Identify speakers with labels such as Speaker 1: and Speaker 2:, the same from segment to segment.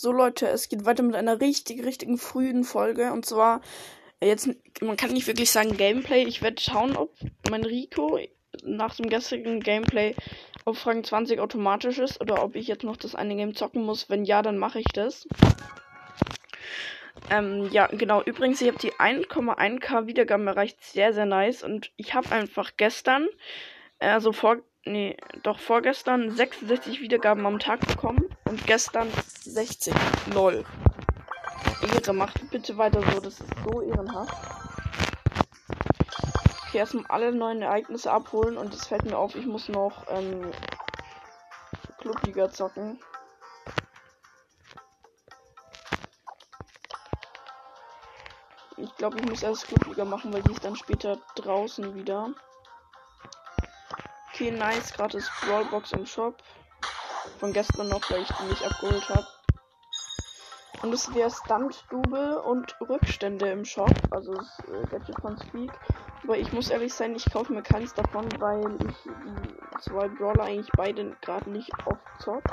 Speaker 1: So Leute, es geht weiter mit einer richtig, richtigen frühen Folge. Und zwar, jetzt, man kann nicht wirklich sagen Gameplay. Ich werde schauen, ob mein Rico nach dem gestrigen Gameplay auf Rang 20 automatisch ist oder ob ich jetzt noch das eine Game zocken muss. Wenn ja, dann mache ich das. Ähm, ja, genau. Übrigens, ich habe die 1,1k Wiedergaben erreicht. Sehr, sehr nice. Und ich habe einfach gestern, also vor, nee, doch vorgestern 66 Wiedergaben am Tag bekommen. Und gestern 60. Lol. Ehre, macht bitte weiter so. Das ist so ehrenhaft. Okay, erstmal alle neuen Ereignisse abholen. Und es fällt mir auf, ich muss noch, ähm, Clubliga zocken. Ich glaube, ich muss erst Clubliga machen, weil die ist dann später draußen wieder. Okay, nice. Gratis Brawlbox im Shop. Von gestern noch, weil ich die nicht abgeholt habe. Und es wäre Stunt-Double und Rückstände im Shop. Also das äh, von Speak. Aber ich muss ehrlich sein, ich kaufe mir keins davon, weil ich die zwei Brawler eigentlich beide gerade nicht aufzock.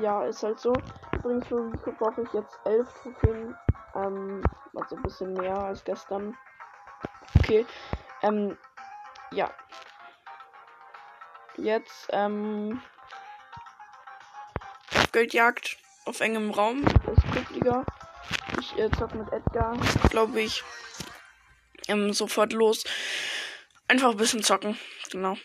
Speaker 1: Ja, ist halt so. Übrigens für Rico brauche ich jetzt elf Trophäen ähm, also ein bisschen mehr als gestern. Okay. Ähm, ja. Jetzt, ähm. Geldjagd auf engem Raum. Das ist Clubliga. Ich äh, zock mit Edgar, glaube ich. Ähm, sofort los. Einfach ein bisschen zocken. Genau.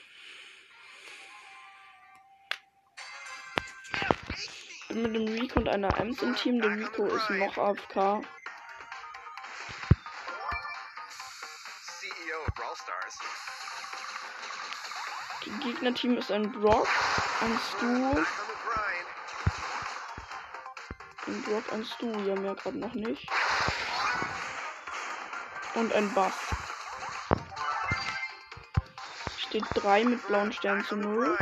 Speaker 1: Bin mit dem Rico und einer Ems im Team. Der Rico ist noch AFK. Gegnerteam ist ein Brock, ein Stu. Ein Brock, ein Stu, ja mehr gerade noch nicht. Und ein Buff. Steht 3 mit blauen Sternen zu 0.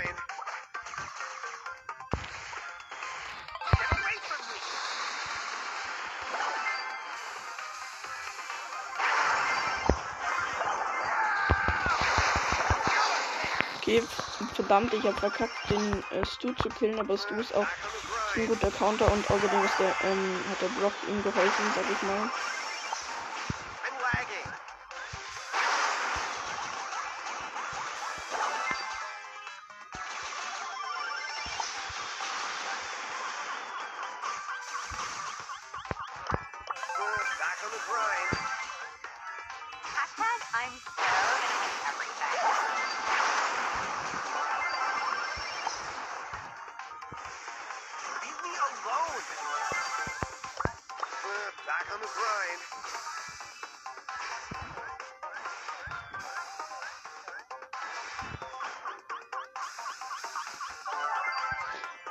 Speaker 1: verdammt, ich habe verkackt, den äh, Stu zu killen, aber Stu ist auch ein guter Counter und außerdem ist der, ähm, hat der Brock ihm geholfen, sag ich mal.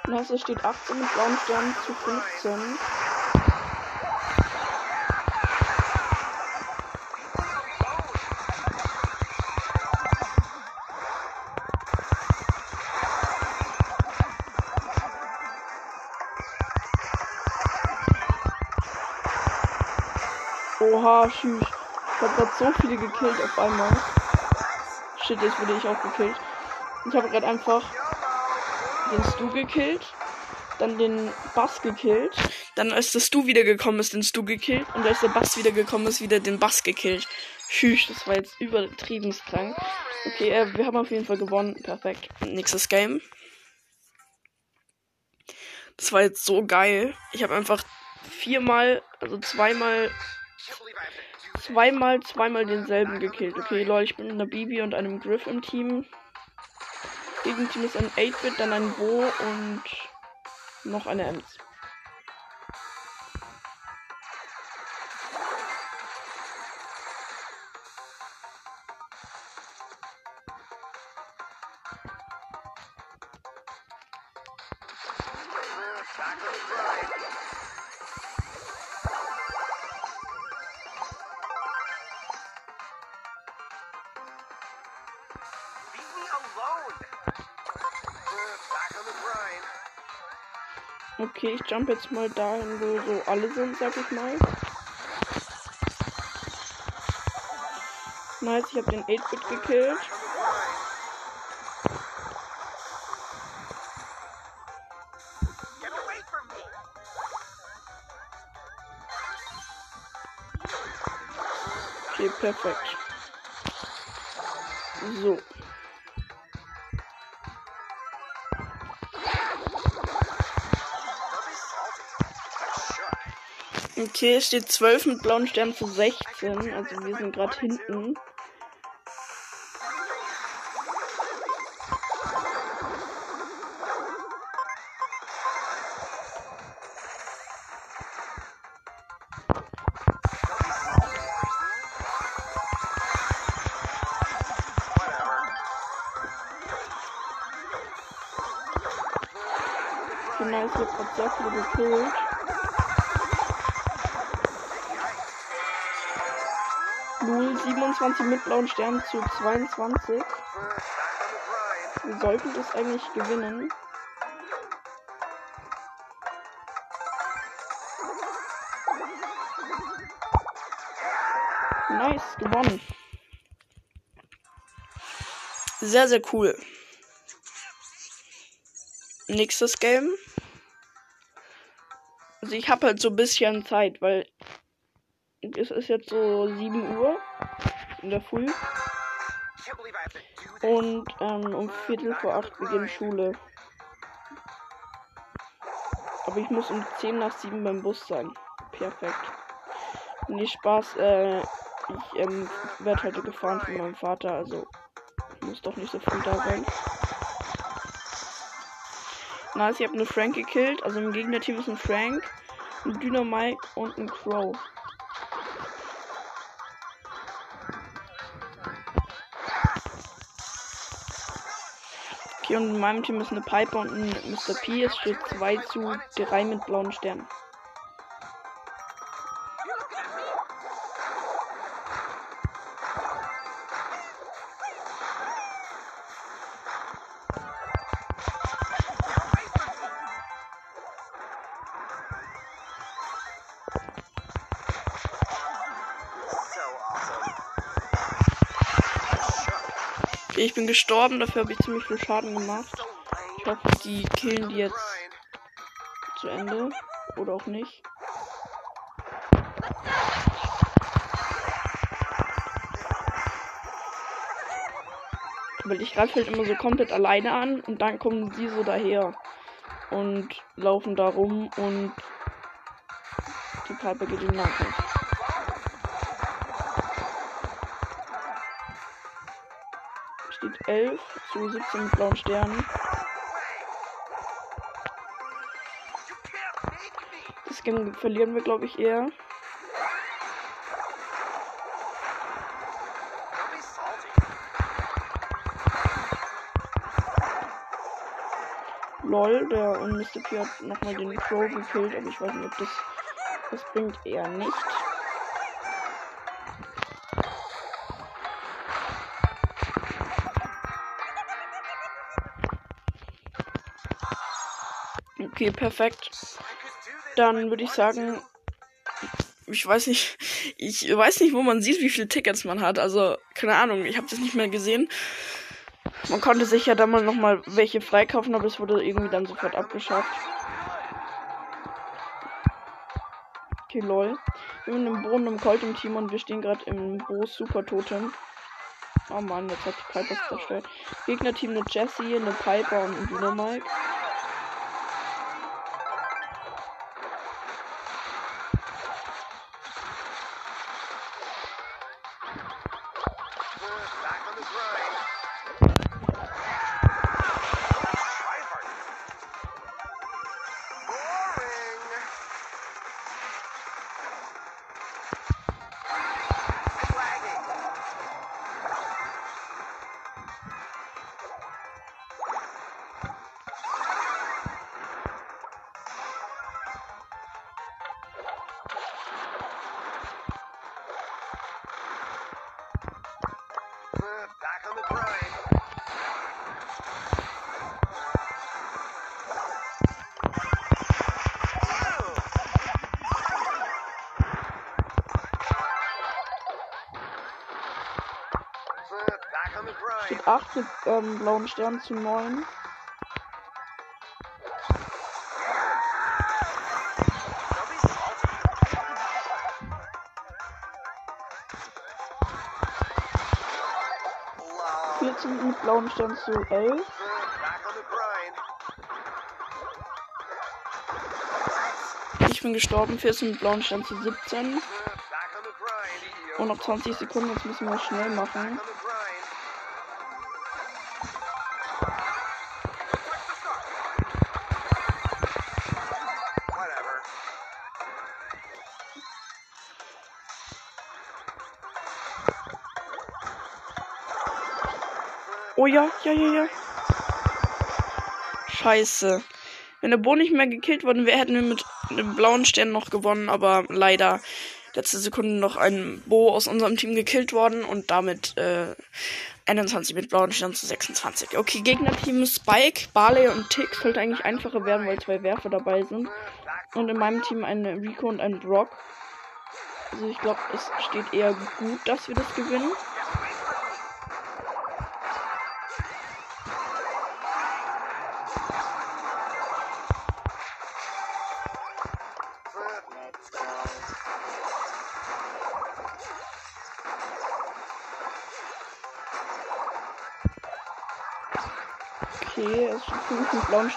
Speaker 1: Nice, es steht 18 mit blauen Sternen zu 15. Oha, tschüss. Ich hab grad so viele gekillt auf einmal. Shit, jetzt wurde ich auch gekillt. Ich habe gerade einfach den Stu gekillt, dann den Bass gekillt, dann als der Stu wiedergekommen ist, den Stu gekillt und als der Bass wiedergekommen ist, wieder den Bass gekillt. Schüch, das war jetzt übertrieben krank. Okay, äh, wir haben auf jeden Fall gewonnen. Perfekt. Nächstes Game. Das war jetzt so geil. Ich habe einfach viermal, also zweimal, zweimal, zweimal denselben gekillt. Okay, Leute, ich bin in der Bibi und einem Griff im Team. Gegenteam ist ein 8-Bit, dann ein Bo und noch eine Ems. Okay, ich jump jetzt mal dahin, wo so alle sind, sag ich mal. Nice, ich habe den 8-Bit gekillt. Okay, perfekt. So. Okay, steht 12 mit blauen Sternen zu 16. Also wir sind gerade hinten. 27 mit blauen Sternen zu 22. Wir sollten das eigentlich gewinnen. Nice, gewonnen. Sehr, sehr cool. Nächstes Game. Also ich habe halt so ein bisschen Zeit, weil es ist jetzt so 7 Uhr in der Früh. Und ähm, um Viertel vor acht beginnt Schule. Aber ich muss um 10 nach 7 beim Bus sein. Perfekt. Nee, Spaß. Äh, ich ähm, werde heute gefahren von meinem Vater, also muss doch nicht so früh da sein. Nice, ich habe eine Frank gekillt. Also im Gegnerteam ist ein Frank, ein Dynamite und ein Crow. Und in meinem Team ist eine Piper und ein Mr. P. Es steht 2 zu 3 mit blauen Sternen. Ich bin gestorben, dafür habe ich ziemlich viel Schaden gemacht. Ich hoffe, die killen die jetzt zu Ende. Oder auch nicht. Weil ich greife halt immer so komplett alleine an und dann kommen sie so daher und laufen da rum und die Piper geht ihnen nach. 11 zu 17 mit blauen Sternen. Das Game verlieren wir, glaube ich, eher. Lol, der und Mr. P hat nochmal den Crow gekillt, aber ich weiß nicht, ob das das bringt eher nicht. Okay, perfekt. Dann würde ich sagen, ich weiß nicht, ich weiß nicht, wo man sieht, wie viele Tickets man hat. Also, keine Ahnung, ich habe das nicht mehr gesehen. Man konnte sich ja dann mal noch mal welche freikaufen, aber es wurde irgendwie dann sofort abgeschafft. Okay, lol. Wir haben einen Brunnen im Colt im Team und wir stehen gerade im Bo Super Totem. Oh Mann, jetzt hat die Piper zerstört. Gegnerteam eine Jessie, eine Piper und ein Dynamite. 8 mit ähm, blauen Sternen zu 9. Stern zu 11. Ich bin gestorben, 14 mit blauen Stern zu 17. Und noch 20 Sekunden, jetzt müssen wir schnell machen. Oh ja, ja, ja, ja. Scheiße. Wenn der Bo nicht mehr gekillt worden wäre, hätten wir mit einem blauen Stern noch gewonnen, aber leider letzte Sekunde noch ein Bo aus unserem Team gekillt worden und damit äh, 21 mit blauen Stern zu 26. Okay, Gegnerteam Spike, Barley und Tick sollte eigentlich einfacher werden, weil zwei Werfer dabei sind. Und in meinem Team ein Rico und ein Brock. Also ich glaube, es steht eher gut, dass wir das gewinnen.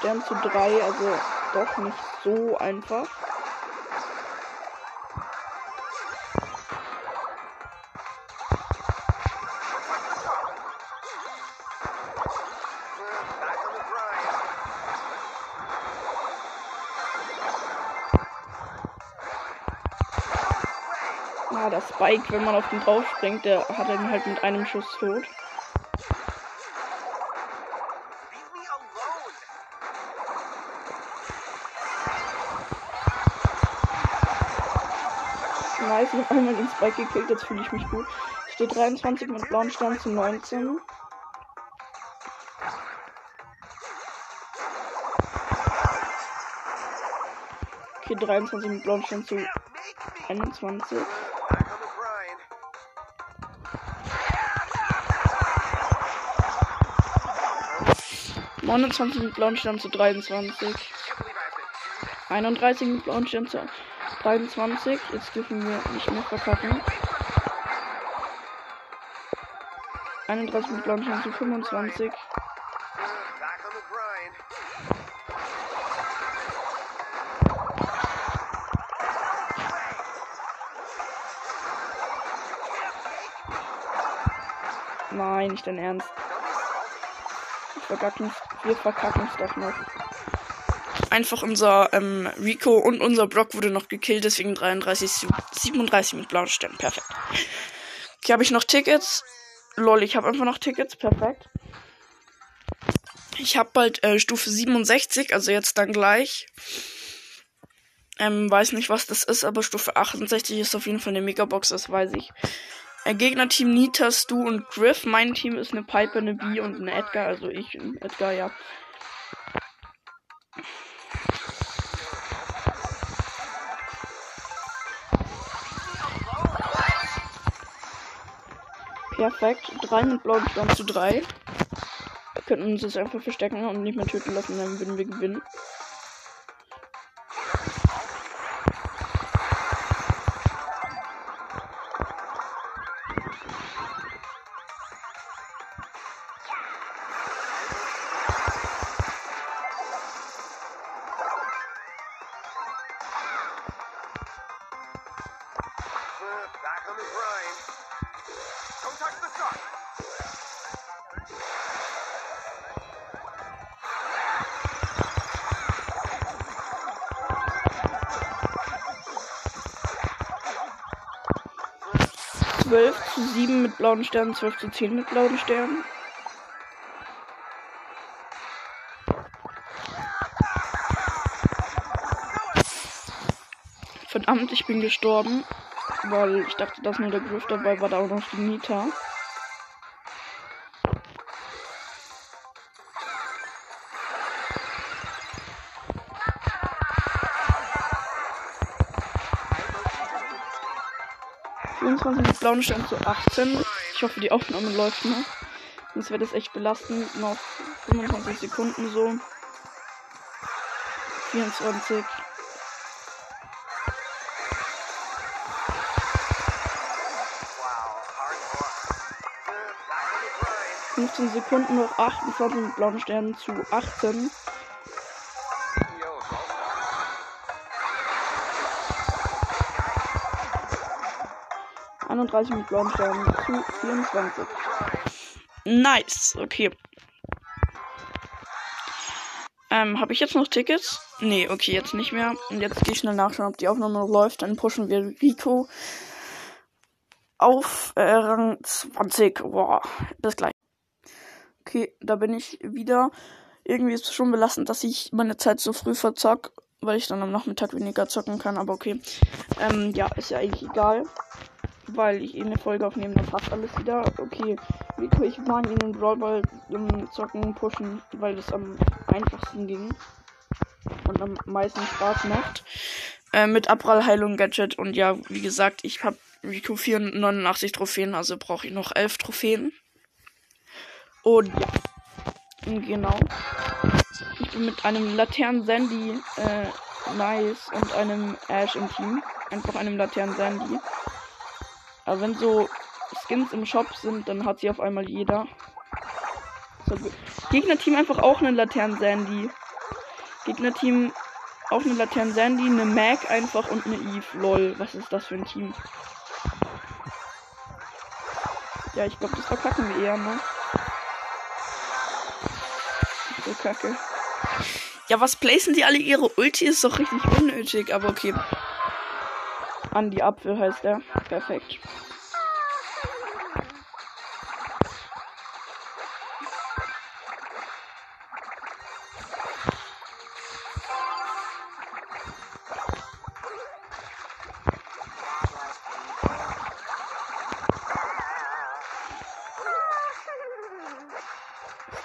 Speaker 1: 5 mit blauen Sternen zu 3, also doch nicht so einfach. Ah, der Spike, wenn man auf den drauf springt, der hat ihn halt mit einem Schuss tot. Nice, ich habe einmal den Spike gekillt, jetzt fühle ich mich gut. Steht 23 mit blauen Stern zu 19. Okay, 23 mit blauen Stern zu 21. Neunundzwanzig mit blauen Stern zu 23. 31 mit blauen Stern zu 23. Jetzt dürfen wir nicht mehr verkacken. 31 mit blauen zu 25. Nein, nicht dein Ernst. Wir verkacken, wir verkacken es doch noch. Einfach unser ähm, Rico und unser Brock wurde noch gekillt, deswegen 33, 37 mit blauen Sternen. Perfekt. Okay, habe ich noch Tickets? Lol, ich habe einfach noch Tickets. Perfekt. Ich habe bald äh, Stufe 67, also jetzt dann gleich. Ähm, weiß nicht, was das ist, aber Stufe 68 ist auf jeden Fall eine Megabox, das weiß ich. Äh, Gegnerteam Nita, Stu und Griff. Mein Team ist eine Piper, eine B und eine Edgar, also ich und Edgar, ja. Perfekt. 3 mit blauen Stern zu 3. Wir könnten uns jetzt einfach verstecken und nicht mehr töten lassen, dann würden wir gewinnen. 12 zu 7 mit blauen Sternen, 12 zu 10 mit blauen Sternen. Verdammt, ich bin gestorben, weil ich dachte, dass nur der Griff dabei war, da auch noch die Mieter. Mit blauen Stern zu 18. Ich hoffe, die Aufnahme läuft noch. Sonst wäre das echt belastend. Noch 25 Sekunden so. 24.
Speaker 2: Wow, hardcore. Back on the grind.
Speaker 1: 15 Sekunden noch 28 mit blauen Sternen zu 18. 31 mit blauen Sternen zu 24. Nice, okay. Ähm, habe ich jetzt noch Tickets? Nee, okay, jetzt nicht mehr. Und jetzt gehe ich schnell nachschauen, ob die Aufnahme noch läuft. Dann pushen wir Rico auf äh, Rang 20. Boah, bis gleich. Okay, da bin ich wieder. Irgendwie ist es schon belastend, dass ich meine Zeit so früh verzock, weil ich dann am Nachmittag weniger zocken kann. Aber okay. Ähm, ja, ist ja eigentlich egal weil ich eh eine Folge aufnehme, dann passt alles wieder. Okay, ich mag ihn im Brawlball im Zocken pushen, weil das am einfachsten ging und am meisten Spaß macht. Äh, mit Abprallheilung Gadget und ja, wie gesagt, ich habe Rico 489 Trophäen, also brauche ich noch 11 Trophäen. Und ja, genau. Ich bin mit einem Laternen Sandy äh, nice und einem Ash im Team. Einfach einem Laternen Sandy. Aber wenn so Skins im Shop sind, dann hat sie auf einmal jeder. Gegnerteam einfach auch eine Laternen Sandy. Gegnerteam auch eine Laternen Sandy, eine Mac einfach und eine Eve. Lol, was ist das für ein Team? Ja, ich glaube, das verkacken wir eher, ne? So kacke. Ja, was placen die alle ihre Ulti? Ist doch richtig unnötig, aber okay. Andi Apfel heißt er. Perfekt.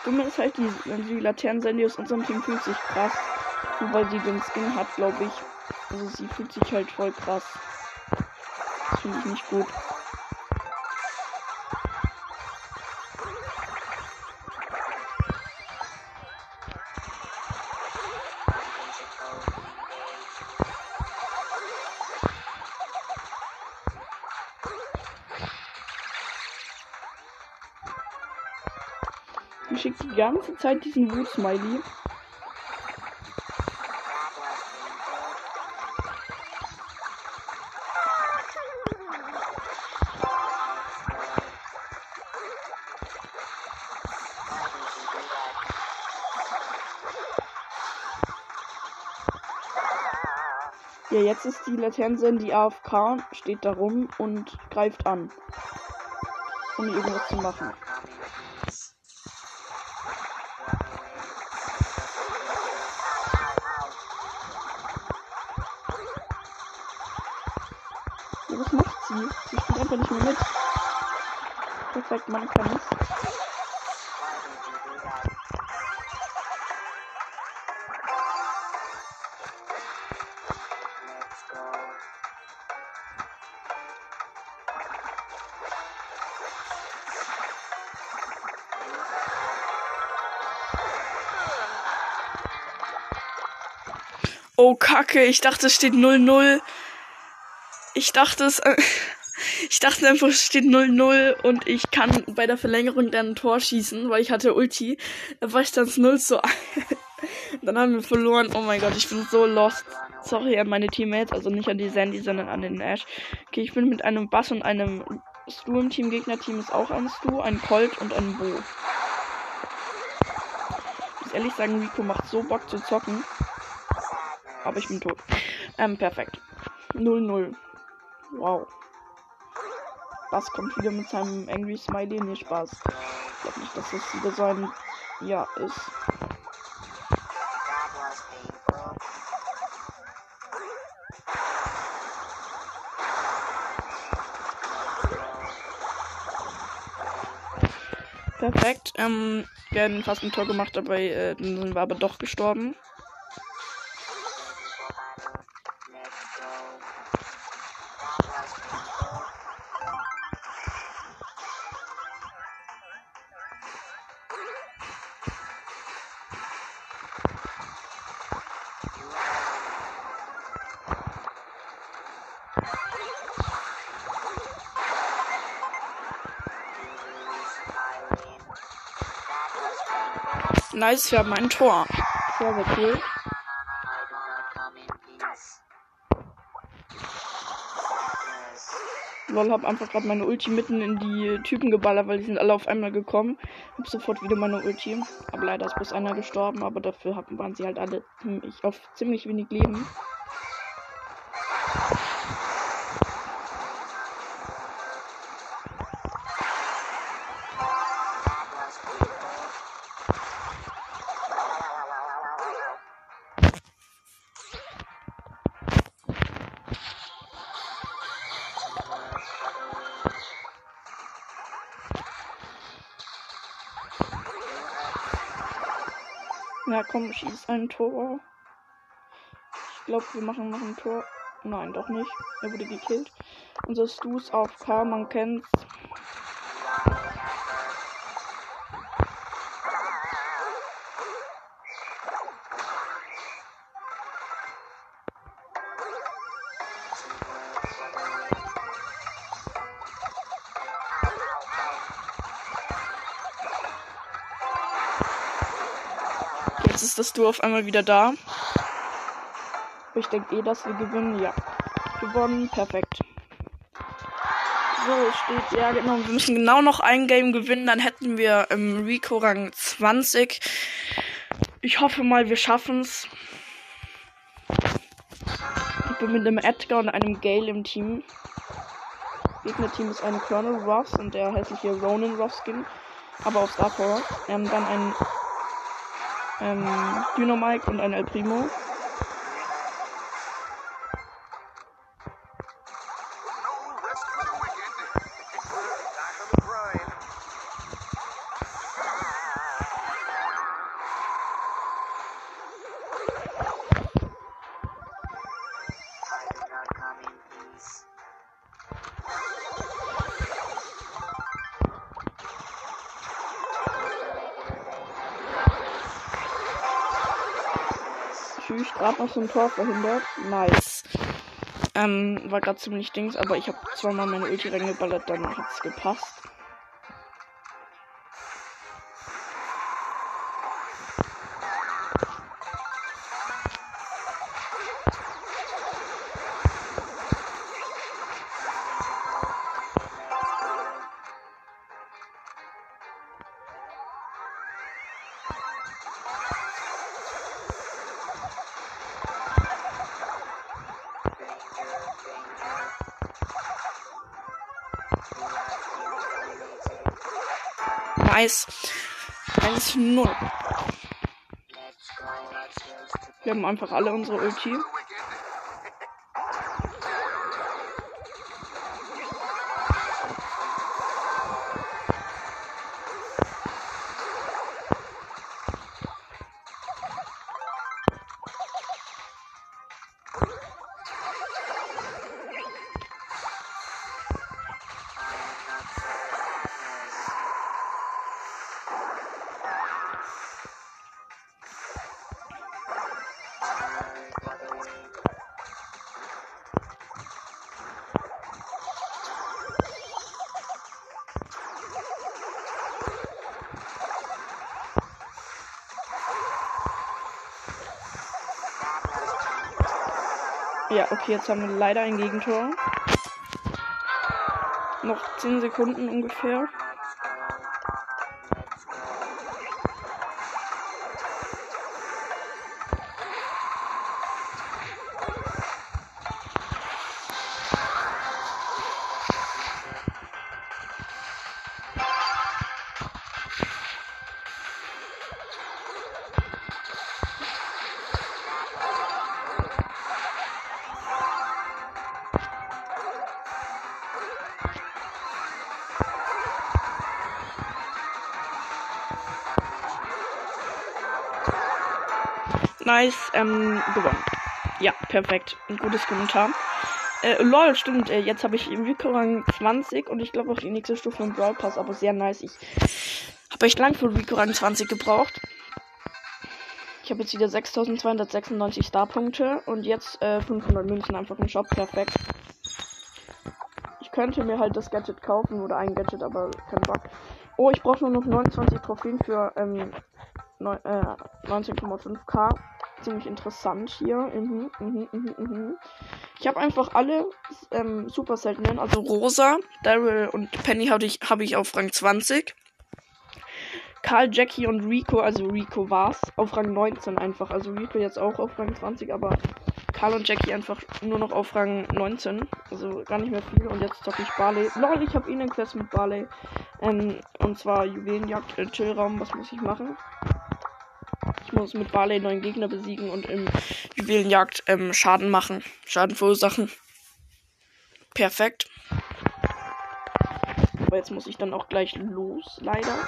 Speaker 1: Dumme ist halt, die, sie Laternensandy aus unserem Team fühlt sich krass. Nur weil sie den Skin hat, glaube ich. Also sie fühlt sich halt voll krass. Finde ich nicht gut. Die schickt die ganze Zeit diesen Wut-Smiley. Ja, jetzt ist die Laterne die AFK, steht da rum und greift an. Ohne irgendwas zu machen. Ja, was macht sie? Sie spielt einfach nicht mehr mit. Perfekt, man kann es. Oh, Kacke. Ich dachte, es steht 0-0. Ich dachte es. Äh, ich dachte einfach, es steht 0-0 und ich kann bei der Verlängerung dann ein Tor schießen, weil ich hatte Ulti. Da war ich dann 0 zu 1. Dann haben wir verloren. Oh mein Gott, ich bin so lost. Sorry an meine Teammates, also nicht an die Sandy, sondern an den Ash. Okay, ich bin mit einem Bass und einem Stu im Team. Gegnerteam ist auch ein Stu, ein Colt und ein Bo. Ich muss ehrlich sagen, Rico macht so Bock zu zocken. Aber ich bin tot. Ähm, perfekt. 0-0. Wow. Das kommt wieder mit seinem Angry Smiley. Nee, Spaß. Ich glaube nicht, dass das wieder so ein Ja ist. Perfekt. Ähm, wir haben fast ein Tor gemacht, dabei äh, dann wir aber doch gestorben. Nice, wir haben ein Tor. Sehr, sehr cool. Lol, hab einfach gerade meine Ulti mitten in die Typen geballert, weil die sind alle auf einmal gekommen. Hab sofort wieder meine Ulti. Aber leider ist bloß einer gestorben, aber dafür haben, waren sie halt alle ziemlich, auf ziemlich wenig Leben. Komm, schieß ein Tor. Ich glaube, wir machen noch ein Tor. Nein, doch nicht. Er wurde gekillt. Unser Stu ist auf K, man kennt's. Ist das Duo auf einmal wieder da. Ich denke eh, dass wir gewinnen. Ja. Gewonnen. Perfekt. So, es steht, ja genau, wir müssen genau noch ein Game gewinnen, dann hätten wir im Rico Rang 20. Ich hoffe mal, wir schaffen's. Ich bin mit einem Edgar und einem Gale im Team. Gegnerteam ist ein Colonel Ross und der hässliche Ronin Ross Skin. Aber auf Star Power. Ähm, dann ein ähm, Dynamite und ein El Primo. Gerade noch so ein Tor verhindert. Nice. Ähm, war gerade ziemlich dings, aber ich habe zweimal meine Ulti reingeballert, dann hat's gepasst. Nice. 1-0. Wir haben einfach alle unsere Ulti. Ja, okay, jetzt haben wir leider ein Gegentor. Noch 10 Sekunden ungefähr. Nice, ähm, gewonnen. Ja, perfekt. Ein gutes Kommentar. Äh, lol, stimmt. Äh, jetzt habe ich im Rico-Rang 20 und ich glaube auch die nächste Stufe im Brawl Pass, aber sehr nice. Ich habe echt lang für Rico-Rang 20 gebraucht. Ich habe jetzt wieder 6296 Starpunkte und jetzt äh, 500 Münzen einfach im Shop. Perfekt. Ich könnte mir halt das Gadget kaufen oder ein Gadget, aber kein Bock. Oh, ich brauche nur noch 29 Trophäen für ähm, äh, 19,5k. Ziemlich interessant hier. Mhm, mhm, mhm, mhm. Ich habe einfach alle ähm, super seltenen, also Rosa, Daryl und Penny habe ich, hab ich auf Rang 20. Karl, Jackie und Rico, also Rico war's, auf Rang 19 einfach. Also Rico jetzt auch auf Rang 20, aber Karl und Jackie einfach nur noch auf Rang 19. Also gar nicht mehr viel. Und jetzt zocke ich Barley. Lol, ich habe ihnen Quest mit Barley. Ähm, und zwar Juwelenjagd, äh, Chillraum. Was muss ich machen? Muss mit Barley neuen Gegner besiegen und im Juwelenjagd ähm, Schaden machen. Schaden verursachen. Perfekt. Aber jetzt muss ich dann auch gleich los, leider.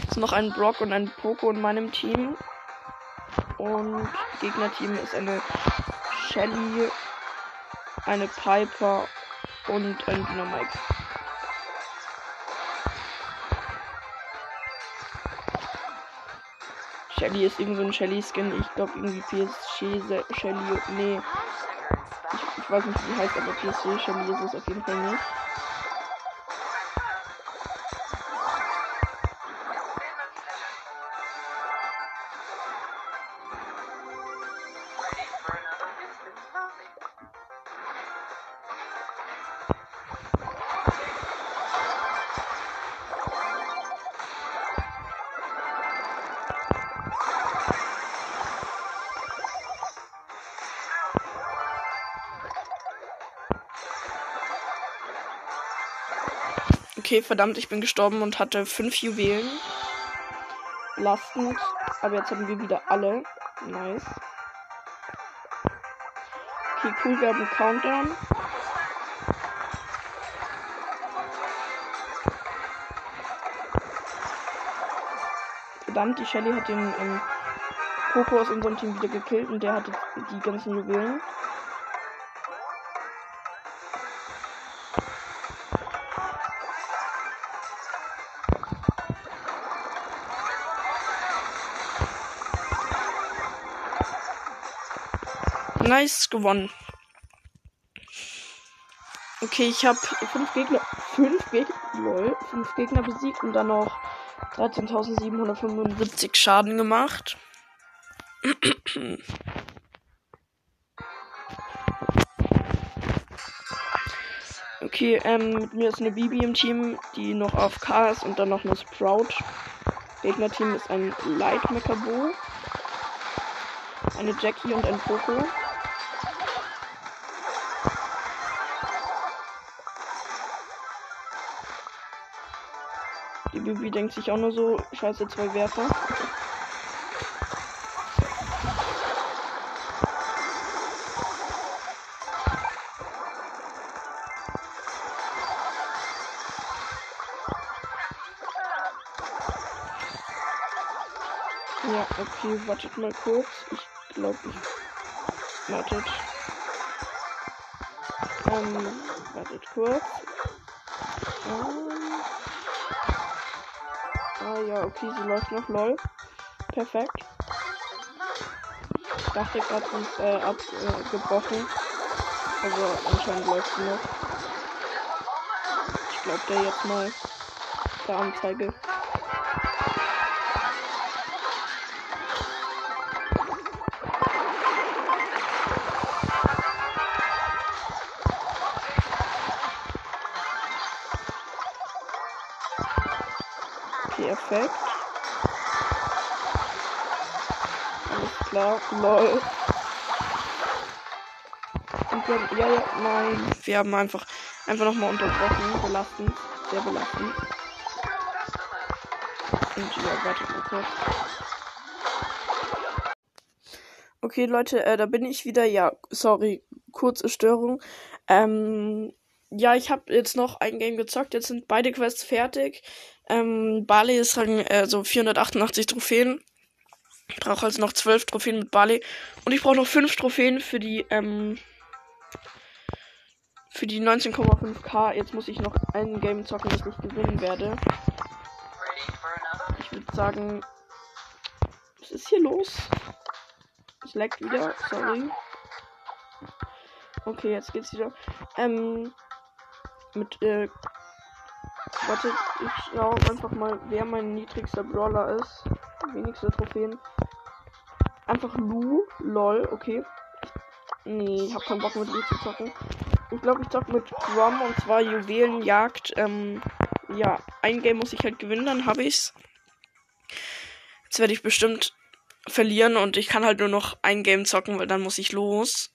Speaker 1: Es ist noch ein Brock und ein Poco in meinem Team. Und Gegnerteam ist eine Shelly, eine Piper und ein Dynamite. Shelly ist irgend so ein Shelly-Skin. Ich glaube irgendwie PSG Shelly. Nee. Ich, ich weiß nicht, wie die heißt, aber PSG Shelly ist es auf jeden Fall nicht. Okay, verdammt, ich bin gestorben und hatte fünf Juwelen. Belastend. Aber jetzt haben wir wieder alle. Nice. Okay, cool, wir haben Countdown. Verdammt, die Shelly hat den ähm, Poco aus unserem Team wieder gekillt und der hatte die ganzen Juwelen. Nice gewonnen. Okay, ich habe fünf Gegner, fünf Gegner, lol, fünf Gegner besiegt und dann noch 13.775 Schaden gemacht. Okay, ähm, mit mir ist eine Bibi im Team, die noch auf K ist und dann noch eine Sprout. Gegnerteam ist ein Light Mechabo, eine Jackie und ein Poco. Bibi denkt sich auch nur so, scheiße, zwei Werfer. Ja, okay, wartet mal kurz. Ich glaube, ich. Wartet. Ähm, wartet kurz. Ähm. Ah ja, okay, sie läuft noch lol. Perfekt. Ich dachte gerade, sie ist äh, abgebrochen. Also anscheinend läuft sie noch. Ich glaube der jetzt mal der Anzeige. Lol. Und wir ja, ja, nein. Wir haben einfach, einfach nochmal unterbrochen. Belastend. Sehr belastend. Und ja, warte mal kurz. Okay, Leute, äh, da bin ich wieder. Ja, sorry, kurze Störung. Ähm, ja, ich habe jetzt noch ein Game gezockt. Jetzt sind beide Quests fertig. Ähm, Barley ist Rang, äh, so 488 Trophäen. Ich brauche also noch 12 Trophäen mit Barley. Und ich brauche noch 5 Trophäen für die, ähm, für die 19,5k. Jetzt muss ich noch ein Game zocken, das ich gewinnen werde. Ich würde sagen, was ist hier los? Es leckt wieder, sorry. Okay, jetzt geht's wieder. Ähm, mit, äh, Warte, ich schau einfach mal, wer mein niedrigster Brawler ist. Wenigste Trophäen. Einfach Lu, lol, okay. Nee, ich hab keinen Bock mit Lu zu zocken. Ich glaube, ich zock mit Grom und zwar Juwelenjagd. Ähm, ja, ein Game muss ich halt gewinnen, dann habe ich's. Jetzt werde ich bestimmt verlieren und ich kann halt nur noch ein Game zocken, weil dann muss ich los.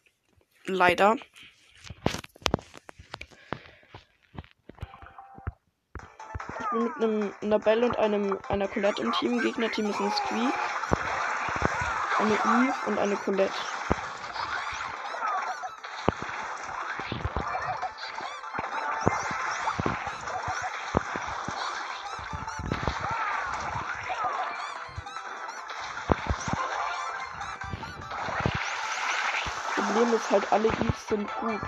Speaker 1: Leider. Ich bin mit einem einer Belle und einem einer Colette im Team. Gegnerteam ist ein Squeak, eine Eve und eine Colette. Problem ist halt, alle Eves sind gut.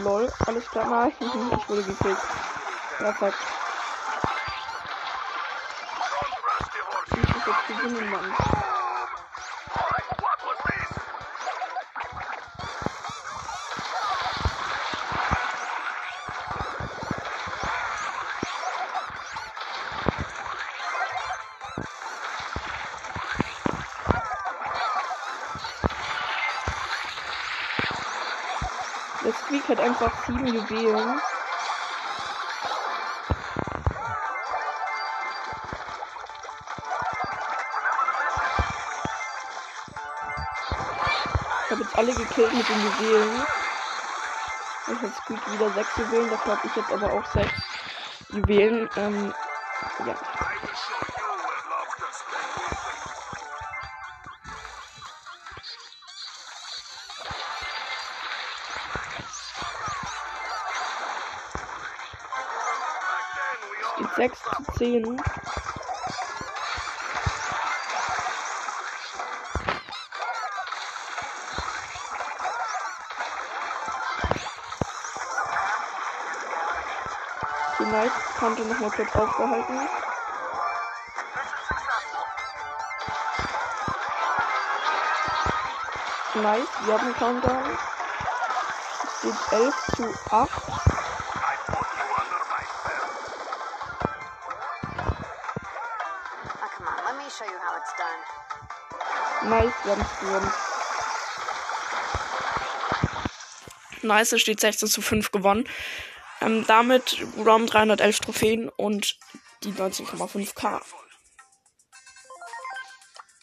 Speaker 1: Lol, alles klar, nein, ich wurde gekillt. Perfekt. Ich muss jetzt gewinnen, Mann. Squeak hat einfach sieben Juwelen. Ich habe jetzt alle gekillt mit den Juwelen. Ich habe Squeak wieder sechs Juwelen, dafür habe ich jetzt aber auch sechs Juwelen. Ähm, ja. 10. Die Night konnte noch mal kurz aufgehalten. Nice, wir haben Countdown. Es steht 11 zu 8. Nice, wir haben. Nice, es steht 16 zu 5 gewonnen. Ähm, damit Rom 311 Trophäen und die 19,5k.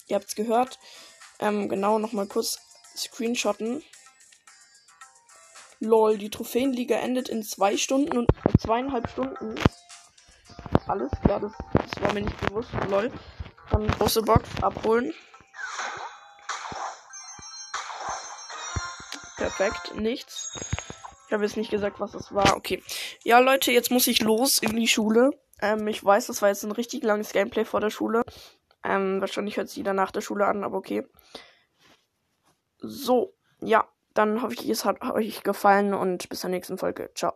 Speaker 1: Ihr habt's gehört. Ähm, genau, nochmal kurz screenshotten. Lol, die Trophäenliga endet in zwei Stunden und äh, zweieinhalb Stunden. Alles klar, das, das war mir nicht bewusst. Lol. Dann große Box abholen. Perfekt, nichts. Ich habe jetzt nicht gesagt, was das war. Okay. Ja, Leute, jetzt muss ich los in die Schule. Ähm, ich weiß, das war jetzt ein richtig langes Gameplay vor der Schule. Ähm, wahrscheinlich hört sich jeder nach der Schule an, aber okay. So, ja, dann hoffe ich, es hat euch gefallen und bis zur nächsten Folge. Ciao.